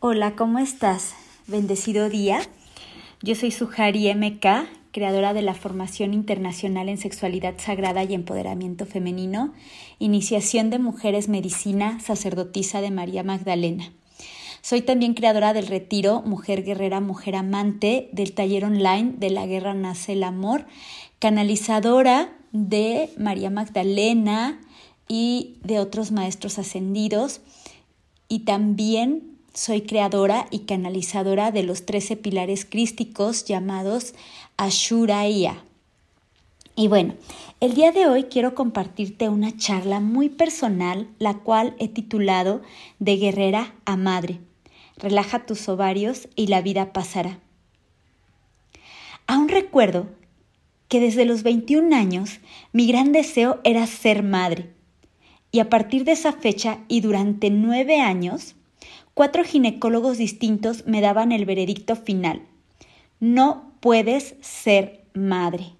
Hola, ¿cómo estás? Bendecido día. Yo soy Sujari MK, creadora de la Formación Internacional en Sexualidad Sagrada y Empoderamiento Femenino, Iniciación de Mujeres Medicina, sacerdotisa de María Magdalena. Soy también creadora del retiro Mujer Guerrera, Mujer Amante, del taller online de la Guerra Nace el Amor, canalizadora de María Magdalena y de otros maestros ascendidos y también soy creadora y canalizadora de los 13 pilares crísticos llamados Ashuraya. Y bueno, el día de hoy quiero compartirte una charla muy personal, la cual he titulado De guerrera a madre. Relaja tus ovarios y la vida pasará. Aún recuerdo que desde los 21 años mi gran deseo era ser madre. Y a partir de esa fecha y durante nueve años, cuatro ginecólogos distintos me daban el veredicto final. No puedes ser madre.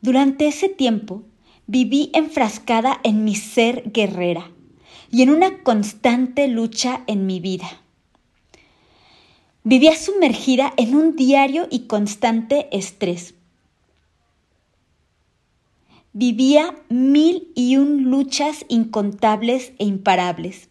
Durante ese tiempo viví enfrascada en mi ser guerrera y en una constante lucha en mi vida. Vivía sumergida en un diario y constante estrés. Vivía mil y un luchas incontables e imparables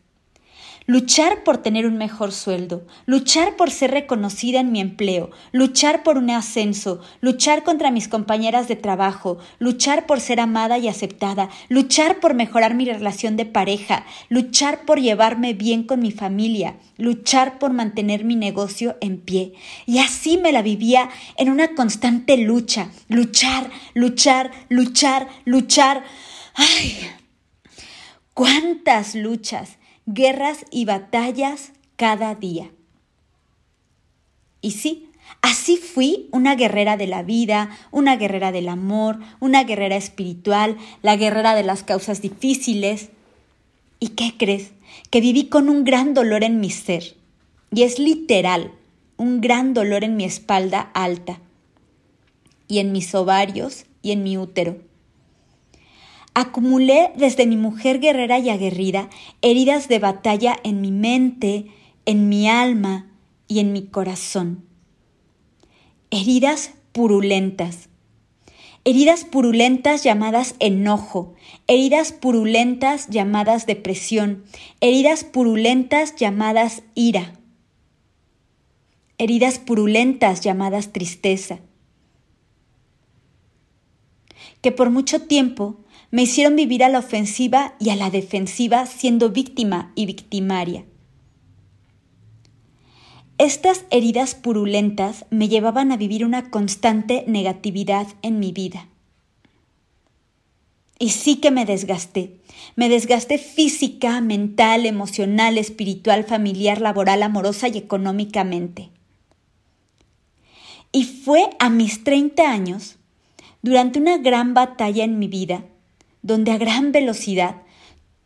luchar por tener un mejor sueldo, luchar por ser reconocida en mi empleo, luchar por un ascenso, luchar contra mis compañeras de trabajo, luchar por ser amada y aceptada, luchar por mejorar mi relación de pareja, luchar por llevarme bien con mi familia, luchar por mantener mi negocio en pie. Y así me la vivía en una constante lucha, luchar, luchar, luchar, luchar. ¡Ay! ¿Cuántas luchas? Guerras y batallas cada día. Y sí, así fui una guerrera de la vida, una guerrera del amor, una guerrera espiritual, la guerrera de las causas difíciles. ¿Y qué crees? Que viví con un gran dolor en mi ser. Y es literal, un gran dolor en mi espalda alta, y en mis ovarios y en mi útero. Acumulé desde mi mujer guerrera y aguerrida heridas de batalla en mi mente, en mi alma y en mi corazón. Heridas purulentas. Heridas purulentas llamadas enojo, heridas purulentas llamadas depresión, heridas purulentas llamadas ira, heridas purulentas llamadas tristeza, que por mucho tiempo me hicieron vivir a la ofensiva y a la defensiva siendo víctima y victimaria. Estas heridas purulentas me llevaban a vivir una constante negatividad en mi vida. Y sí que me desgasté. Me desgasté física, mental, emocional, espiritual, familiar, laboral, amorosa y económicamente. Y fue a mis 30 años, durante una gran batalla en mi vida, donde a gran velocidad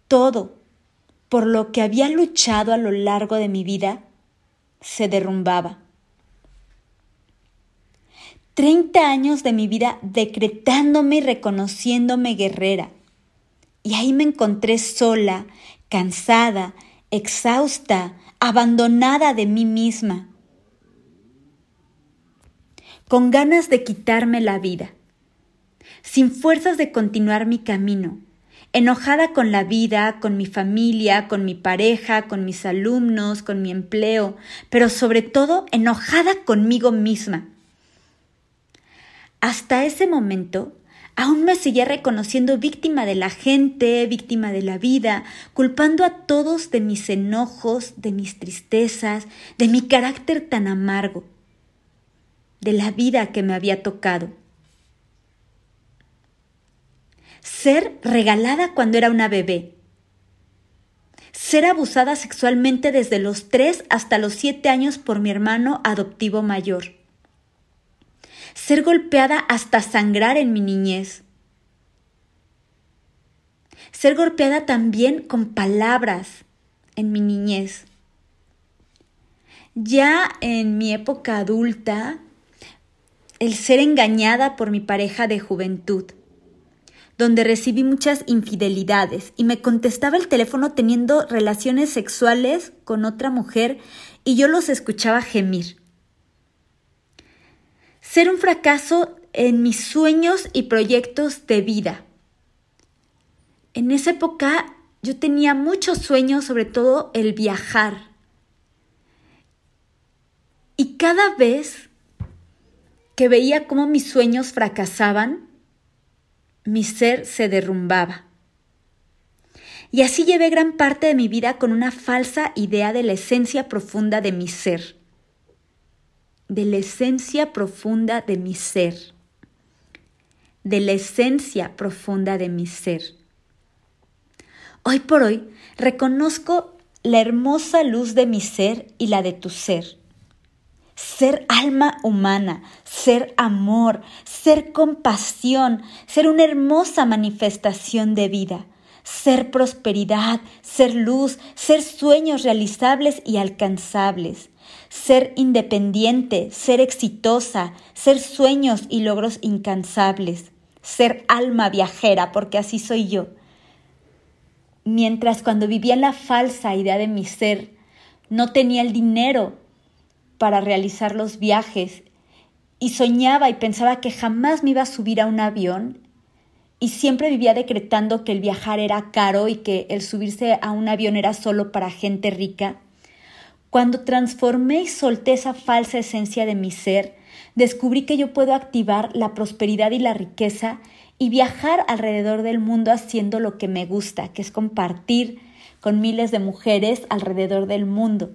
todo por lo que había luchado a lo largo de mi vida se derrumbaba. Treinta años de mi vida decretándome y reconociéndome guerrera. Y ahí me encontré sola, cansada, exhausta, abandonada de mí misma, con ganas de quitarme la vida sin fuerzas de continuar mi camino, enojada con la vida, con mi familia, con mi pareja, con mis alumnos, con mi empleo, pero sobre todo enojada conmigo misma. Hasta ese momento, aún me seguía reconociendo víctima de la gente, víctima de la vida, culpando a todos de mis enojos, de mis tristezas, de mi carácter tan amargo, de la vida que me había tocado ser regalada cuando era una bebé, ser abusada sexualmente desde los 3 hasta los 7 años por mi hermano adoptivo mayor, ser golpeada hasta sangrar en mi niñez, ser golpeada también con palabras en mi niñez. Ya en mi época adulta, el ser engañada por mi pareja de juventud, donde recibí muchas infidelidades y me contestaba el teléfono teniendo relaciones sexuales con otra mujer y yo los escuchaba gemir. Ser un fracaso en mis sueños y proyectos de vida. En esa época yo tenía muchos sueños, sobre todo el viajar. Y cada vez que veía cómo mis sueños fracasaban, mi ser se derrumbaba. Y así llevé gran parte de mi vida con una falsa idea de la esencia profunda de mi ser. De la esencia profunda de mi ser. De la esencia profunda de mi ser. Hoy por hoy reconozco la hermosa luz de mi ser y la de tu ser ser alma humana, ser amor, ser compasión, ser una hermosa manifestación de vida, ser prosperidad, ser luz, ser sueños realizables y alcanzables, ser independiente, ser exitosa, ser sueños y logros incansables, ser alma viajera, porque así soy yo. Mientras cuando vivía en la falsa idea de mi ser, no tenía el dinero para realizar los viajes y soñaba y pensaba que jamás me iba a subir a un avión y siempre vivía decretando que el viajar era caro y que el subirse a un avión era solo para gente rica. Cuando transformé y solté esa falsa esencia de mi ser, descubrí que yo puedo activar la prosperidad y la riqueza y viajar alrededor del mundo haciendo lo que me gusta, que es compartir con miles de mujeres alrededor del mundo.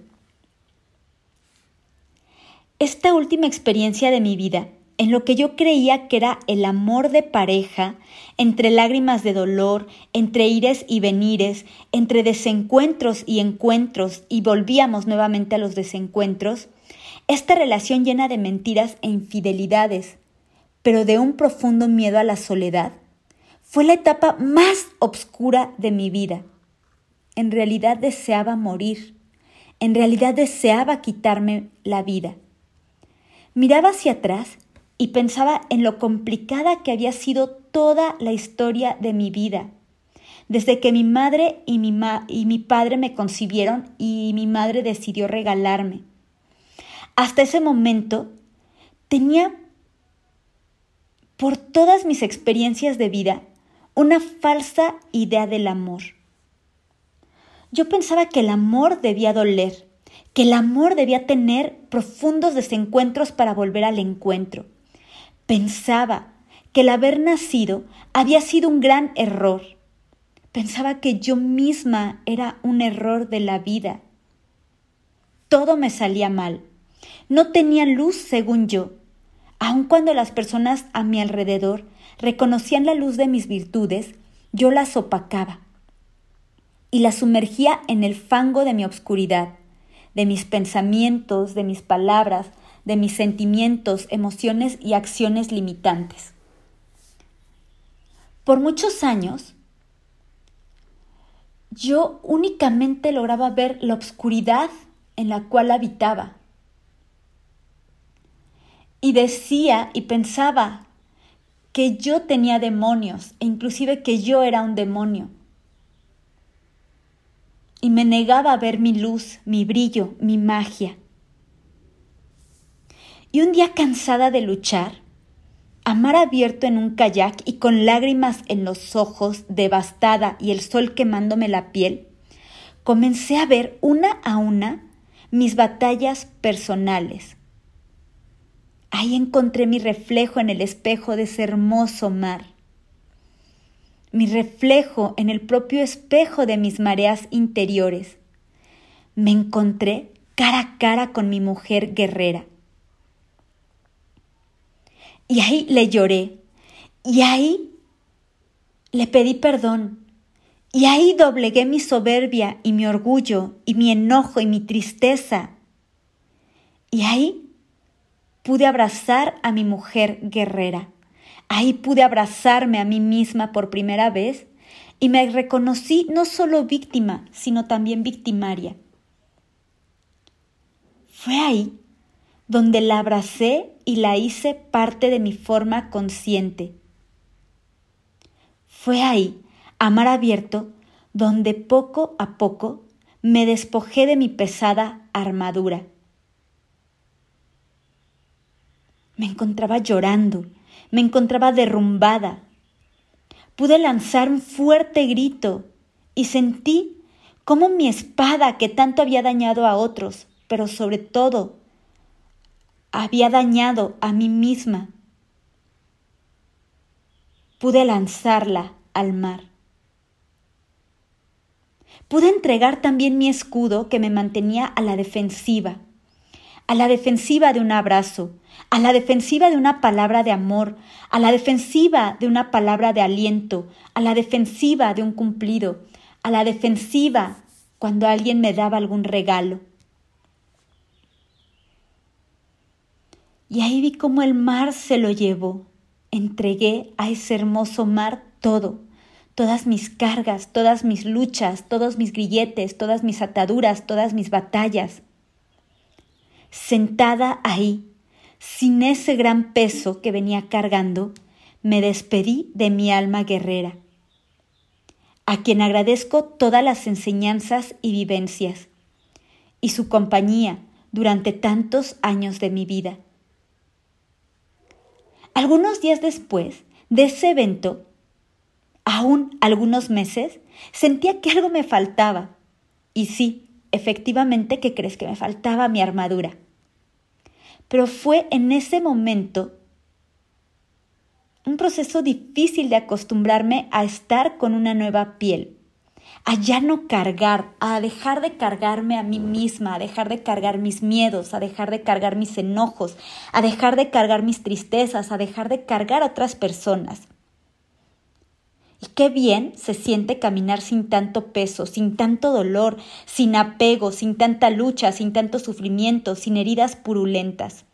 Esta última experiencia de mi vida, en lo que yo creía que era el amor de pareja, entre lágrimas de dolor, entre ires y venires, entre desencuentros y encuentros, y volvíamos nuevamente a los desencuentros, esta relación llena de mentiras e infidelidades, pero de un profundo miedo a la soledad, fue la etapa más oscura de mi vida. En realidad deseaba morir, en realidad deseaba quitarme la vida. Miraba hacia atrás y pensaba en lo complicada que había sido toda la historia de mi vida. Desde que mi madre y mi, padre me concibieron y mi madre decidió regalarme. Hasta ese momento tenía por todas mis experiencias de vida una falsa idea del amor. Yo pensaba que el amor debía doler, que el amor debía tener profundos desencuentros para volver al encuentro. Pensaba que el haber nacido había sido un gran error. Pensaba que yo misma era un error de la vida. Todo me salía mal. No tenía luz según yo. Aun cuando las personas a mi alrededor reconocían la luz de mis virtudes, yo las opacaba y las sumergía en el fango de mi obscuridad de mis pensamientos, de mis palabras, de mis sentimientos, emociones y acciones limitantes. Por muchos años, yo únicamente lograba ver la oscuridad en la cual habitaba. Y decía y pensaba que yo tenía demonios e inclusive que yo era un demonio y me negaba a ver mi luz, mi brillo, mi magia. Y un día cansada de luchar, a mar abierto en un kayak y con lágrimas en los ojos, devastada y el sol quemándome la piel, comencé a ver una a una mis batallas personales. Ahí encontré mi reflejo en el espejo de ese hermoso mar mi reflejo en el propio espejo de mis mareas interiores. Me encontré cara a cara con mi mujer guerrera. Y ahí le lloré, y ahí le pedí perdón, y ahí doblegué mi soberbia y mi orgullo y mi enojo y mi tristeza. Y ahí pude abrazar a mi mujer guerrera. Ahí pude abrazarme a mí misma por primera vez y me reconocí no solo víctima, sino también victimaria. Fue ahí donde la abracé y la hice parte de mi forma consciente. Fue ahí, a mar abierto, donde poco a poco me despojé de mi pesada armadura. Me encontraba llorando, me encontraba derrumbada. Pude lanzar un fuerte grito y sentí cómo mi espada, que tanto había dañado a otros, pero sobre todo había dañado a mí misma, pude lanzarla al mar. Pude entregar también mi escudo que me mantenía a la defensiva, a la defensiva de un abrazo, a la defensiva de una palabra de amor, a la defensiva de una palabra de aliento, a la defensiva de un cumplido, a la defensiva cuando alguien me daba algún regalo. Y ahí vi cómo el mar se lo llevó. Entregué a ese hermoso mar todo, todas mis cargas, todas mis luchas, todos mis grilletes, todas mis ataduras, todas mis batallas. Sentada ahí, sin ese gran peso que venía cargando, me despedí de mi alma guerrera, a quien agradezco todas las enseñanzas y vivencias, y su compañía durante tantos años de mi vida. Algunos días después de ese evento, aún algunos meses, sentía que algo me faltaba. Y sí, efectivamente, ¿qué crees que me faltaba mi armadura? Pero fue en ese momento un proceso difícil de acostumbrarme a estar con una nueva piel a ya no cargar, a dejar de cargarme a mí misma, a dejar de cargar mis miedos, a dejar de cargar mis enojos, a dejar de cargar mis tristezas, a dejar de cargar a otras personas. Y qué bien se siente caminar sin tanto peso, sin tanto dolor, sin apego, sin tanta lucha, sin tanto sufrimiento, sin heridas purulentas.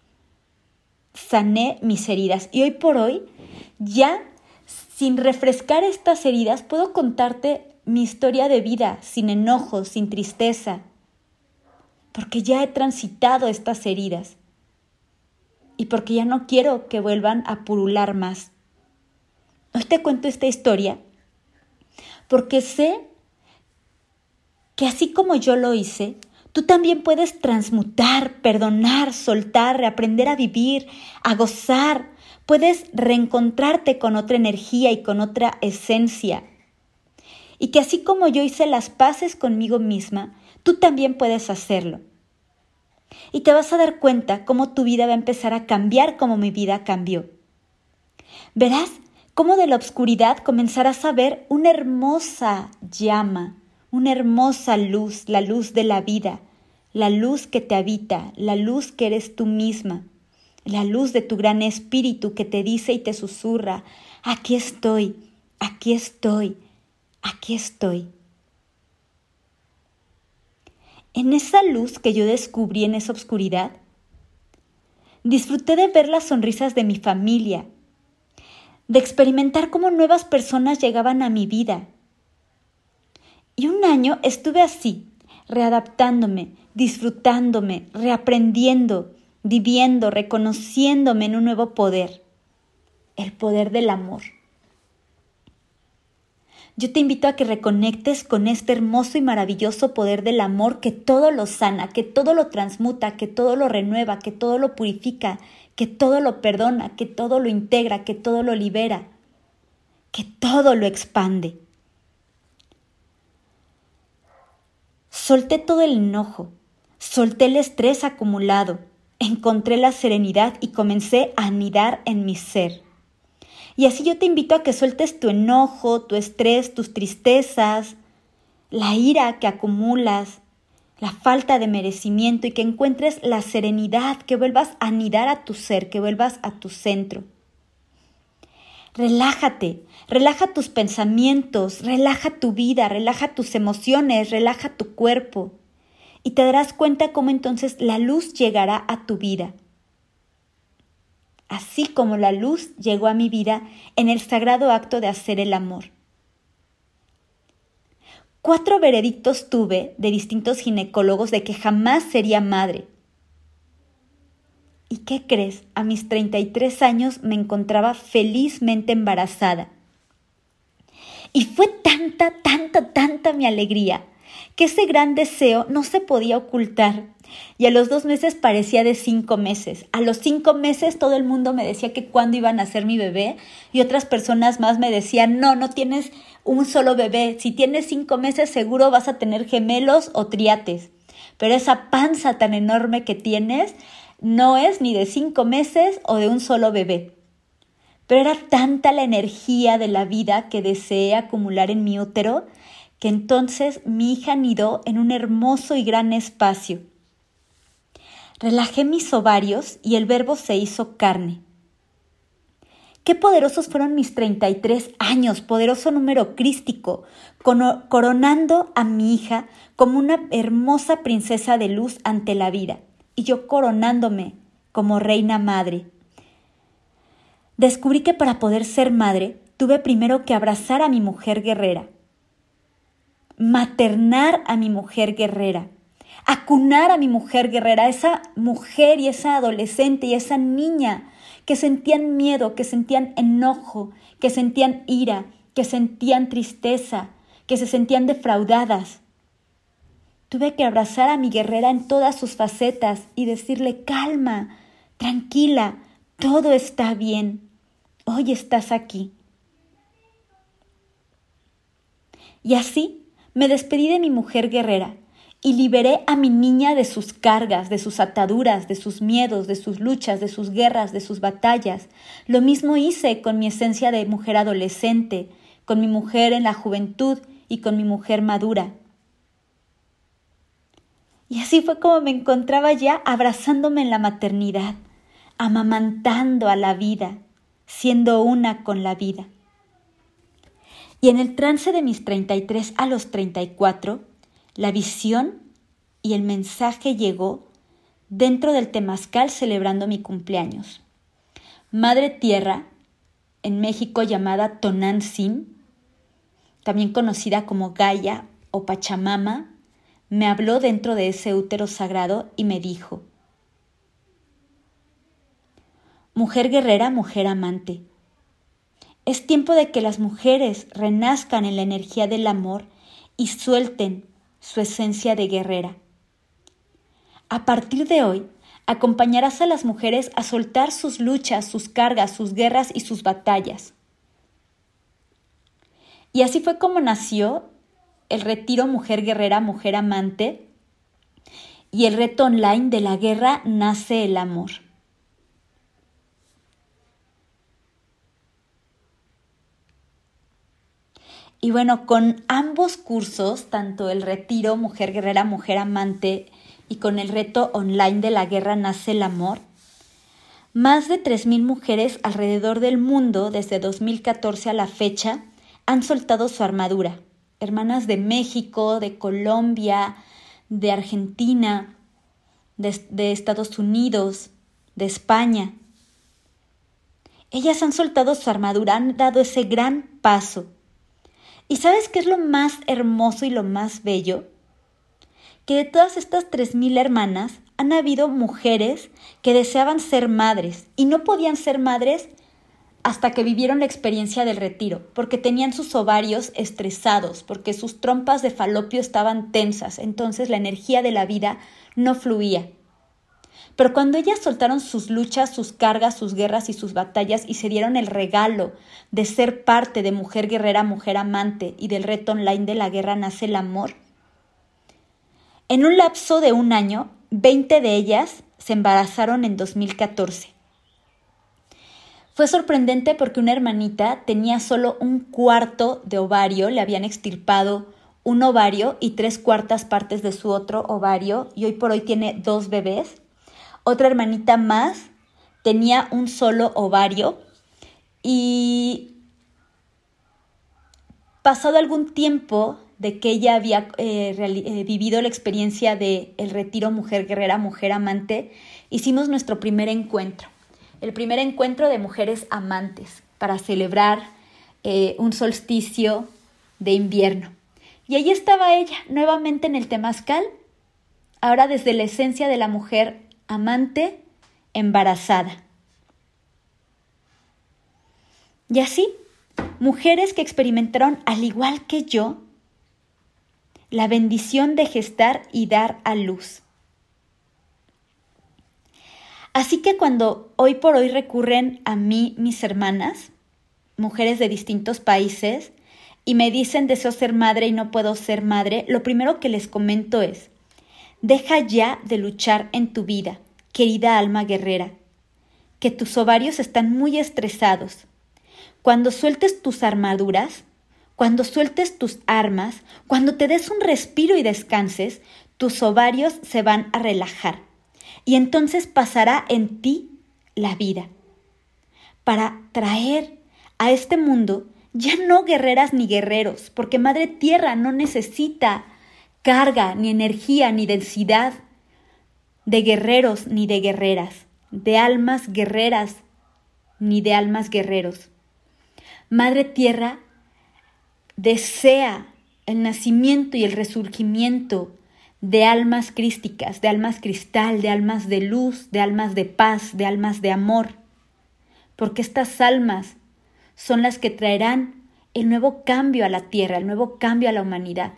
Sané mis heridas y hoy por hoy, ya sin refrescar estas heridas, puedo contarte mi historia de vida sin enojo, sin tristeza, porque ya he transitado estas heridas y porque ya no quiero que vuelvan a purular más. Hoy te cuento esta historia porque sé que así como yo lo hice, tú también puedes transmutar, perdonar, soltar, reaprender a vivir, a gozar. Puedes reencontrarte con otra energía y con otra esencia y que así como yo hice las paces conmigo misma, tú también puedes hacerlo. Y te vas a dar cuenta cómo tu vida va a empezar a cambiar como mi vida cambió. Verás cómo de la oscuridad comenzarás a ver una hermosa llama, una hermosa luz, la luz de la vida, la luz que te habita, la luz que eres tú misma, la luz de tu gran espíritu que te dice y te susurra, aquí estoy, aquí estoy, aquí estoy. En esa luz que yo descubrí en esa oscuridad, disfruté de ver las sonrisas de mi familia, de experimentar cómo nuevas personas llegaban a mi vida. Y un año estuve así, readaptándome, disfrutándome, reaprendiendo, viviendo, reconociéndome en un nuevo poder, el poder del amor. Yo te invito a que reconectes con este hermoso y maravilloso poder del amor que todo lo sana, que todo lo transmuta, que todo lo renueva, que todo lo purifica, que todo lo perdona, que todo lo integra, que todo lo libera, que todo lo expande. Solté todo el enojo, solté el estrés acumulado, encontré la serenidad y comencé a anidar en mi ser. Y así yo te invito a que sueltes tu enojo, tu estrés, tus tristezas, la ira que acumulas, la falta de merecimiento y que encuentres la serenidad, que vuelvas a anidar a tu ser, que vuelvas a tu centro. Relájate, relaja tus pensamientos, relaja tu vida, relaja tus emociones, relaja tu cuerpo y te darás cuenta cómo entonces la luz llegará a tu vida así como la luz llegó a mi vida en el sagrado acto de hacer el amor. Cuatro veredictos tuve de distintos ginecólogos de que jamás sería madre. ¿Y qué crees? A mis 33 años me encontraba felizmente embarazada. Y fue tanta, tanta, tanta mi alegría que ese gran deseo no se podía ocultar. Y a los dos meses parecía de cinco meses. A los cinco meses todo el mundo me decía que cuándo iban a ser mi bebé y otras personas más me decían, no, no tienes un solo bebé. Si tienes cinco meses seguro vas a tener gemelos o triates. Pero esa panza tan enorme que tienes no es ni de cinco meses o de un solo bebé. Pero era tanta la energía de la vida que deseé acumular en mi útero que entonces mi hija anidó en un hermoso y gran espacio. Relajé mis ovarios y el verbo se hizo carne. Qué poderosos fueron mis 33 años, poderoso número crístico, coronando a mi hija como una hermosa princesa de luz ante la vida, y yo coronándome como reina madre. Descubrí que para poder ser madre tuve primero que abrazar a mi mujer guerrera, maternar a mi mujer guerrera, acunar a mi mujer guerrera, esa mujer y esa adolescente y esa niña que sentían miedo, que sentían enojo, que sentían ira, que sentían tristeza, que se sentían defraudadas. Tuve que abrazar a mi guerrera en todas sus facetas y decirle, calma, tranquila, todo está bien, hoy estás aquí. Y así me despedí de mi mujer guerrera y liberé a mi niña de sus cargas, de sus ataduras, de sus miedos, de sus luchas, de sus guerras, de sus batallas. Lo mismo hice con mi esencia de mujer adolescente, con mi mujer en la juventud y con mi mujer madura. Y así fue como me encontraba ya abrazándome en la maternidad, amamantando a la vida, siendo una con la vida. Y en el trance de mis 33 a los 34, la visión y el mensaje llegó dentro del temazcal celebrando mi cumpleaños. Madre Tierra, en México llamada Tonantzin, también conocida como Gaia o Pachamama, me habló dentro de ese útero sagrado y me dijo, Mujer guerrera, mujer amante, es tiempo de que las mujeres renazcan en la energía del amor y suelten su esencia de guerrera. A partir de hoy, acompañarás a las mujeres a soltar sus luchas, sus cargas, sus guerras y sus batallas. Y así fue como nació el retiro Mujer Guerrera, Mujer Amante y el reto online de la guerra nace el amor. Y bueno, con ambos cursos, tanto el retiro Mujer Guerrera, Mujer Amante y con el reto online de la guerra nace el amor, más de 3.000 mujeres alrededor del mundo desde 2014 a la fecha han soltado su armadura. Hermanas de México, de Colombia, de Argentina, de, de Estados Unidos, de España. Ellas han soltado su armadura, han dado ese gran paso ¿Y sabes qué es lo más hermoso y lo más bello? Que de todas estas 3.000 hermanas han habido mujeres que deseaban ser madres y no podían ser madres hasta que vivieron la experiencia del retiro, porque tenían sus ovarios estresados, porque sus trompas de falopio estaban tensas, entonces la energía de la vida no fluía. Pero cuando ellas soltaron sus luchas, sus cargas, sus guerras y sus batallas y se dieron el regalo de ser parte de Mujer Guerrera, Mujer Amante y del reto online de la guerra nace el amor, en un lapso de un año, 20 de ellas se embarazaron en 2014. Fue sorprendente porque una hermanita tenía solo un cuarto de ovario, le habían extirpado un ovario y tres cuartas partes de su otro ovario y hoy por hoy tiene dos bebés. Otra hermanita más tenía un solo ovario y pasado algún tiempo de que ella había eh, eh, vivido la experiencia de el retiro mujer guerrera, mujer amante, hicimos nuestro primer encuentro, el primer encuentro de mujeres amantes para celebrar eh, un solsticio de invierno. Y ahí estaba ella, nuevamente en el temazcal, ahora desde la esencia de la mujer amante embarazada. Y así, mujeres que experimentaron, al igual que yo, la bendición de gestar y dar a luz. Así que cuando hoy por hoy recurren a mí mis hermanas, mujeres de distintos países, y me dicen deseo ser madre y no puedo ser madre, lo primero que les comento es, deja ya de luchar en tu vida, querida alma guerrera, que tus ovarios están muy estresados. Cuando sueltes tus armaduras, cuando sueltes tus armas, cuando te des un respiro y descanses, tus ovarios se van a relajar y entonces pasará en ti la vida para traer a este mundo ya no guerreras ni guerreros, porque Madre Tierra no necesita carga, ni energía, ni densidad de guerreros ni de guerreras, de almas guerreras ni de almas guerreros. Madre Tierra desea el nacimiento y el resurgimiento de almas crísticas, de almas cristal, de almas de luz, de almas de paz, de almas de amor, porque estas almas son las que traerán el nuevo cambio a la tierra, el nuevo cambio a la humanidad.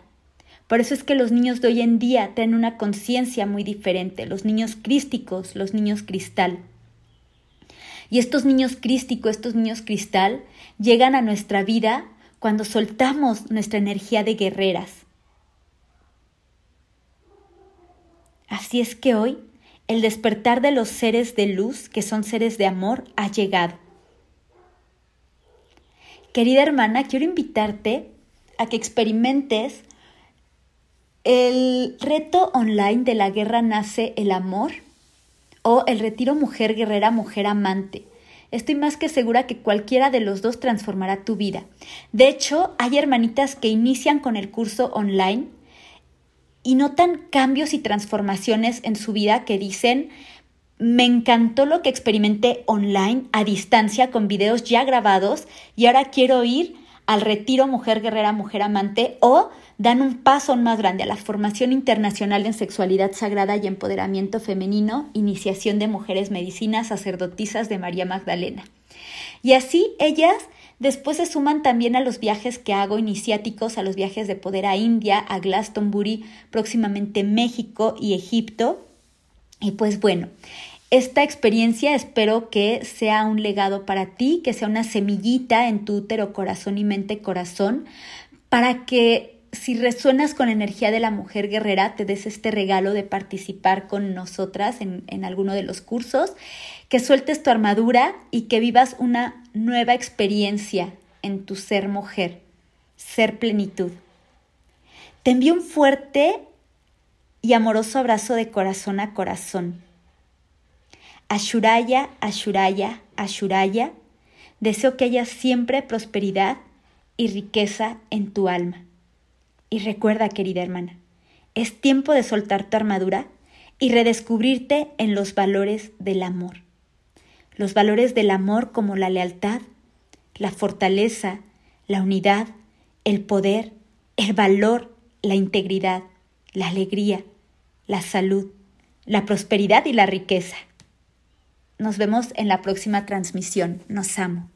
Por eso es que los niños de hoy en día tienen una conciencia muy diferente, los niños crísticos, los niños cristal. Y estos niños crísticos, estos niños cristal, llegan a nuestra vida cuando soltamos nuestra energía de guerreras. Así es que hoy el despertar de los seres de luz, que son seres de amor, ha llegado. Querida hermana, quiero invitarte a que experimentes el reto online de la guerra nace el amor o el retiro mujer guerrera, mujer amante. Estoy más que segura que cualquiera de los dos transformará tu vida. De hecho, hay hermanitas que inician con el curso online y notan cambios y transformaciones en su vida que dicen, me encantó lo que experimenté online a distancia con videos ya grabados y ahora quiero ir al retiro Mujer Guerrera, Mujer Amante o dan un paso más grande a la formación internacional en sexualidad sagrada y empoderamiento femenino, iniciación de mujeres medicinas, sacerdotisas de María Magdalena. Y así ellas después se suman también a los viajes que hago iniciáticos, a los viajes de poder a India, a Glastonbury, próximamente México y Egipto. Y pues bueno, esta experiencia espero que sea un legado para ti, que sea una semillita en tu útero, corazón y mente corazón, para que si resuenas con la energía de la mujer guerrera, te des este regalo de participar con nosotras en, en alguno de los cursos, que sueltes tu armadura y que vivas una nueva experiencia en tu ser mujer, ser plenitud. Te envío un fuerte y amoroso abrazo de corazón a corazón. Ashuraya, Ashuraya, Ashuraya, deseo que haya siempre prosperidad y riqueza en tu alma. Y recuerda, querida hermana, es tiempo de soltar tu armadura y redescubrirte en los valores del amor. Los valores del amor como la lealtad, la fortaleza, la unidad, el poder, el valor, la integridad, la alegría, la salud, la prosperidad y la riqueza. Nos vemos en la próxima transmisión. Nos amo.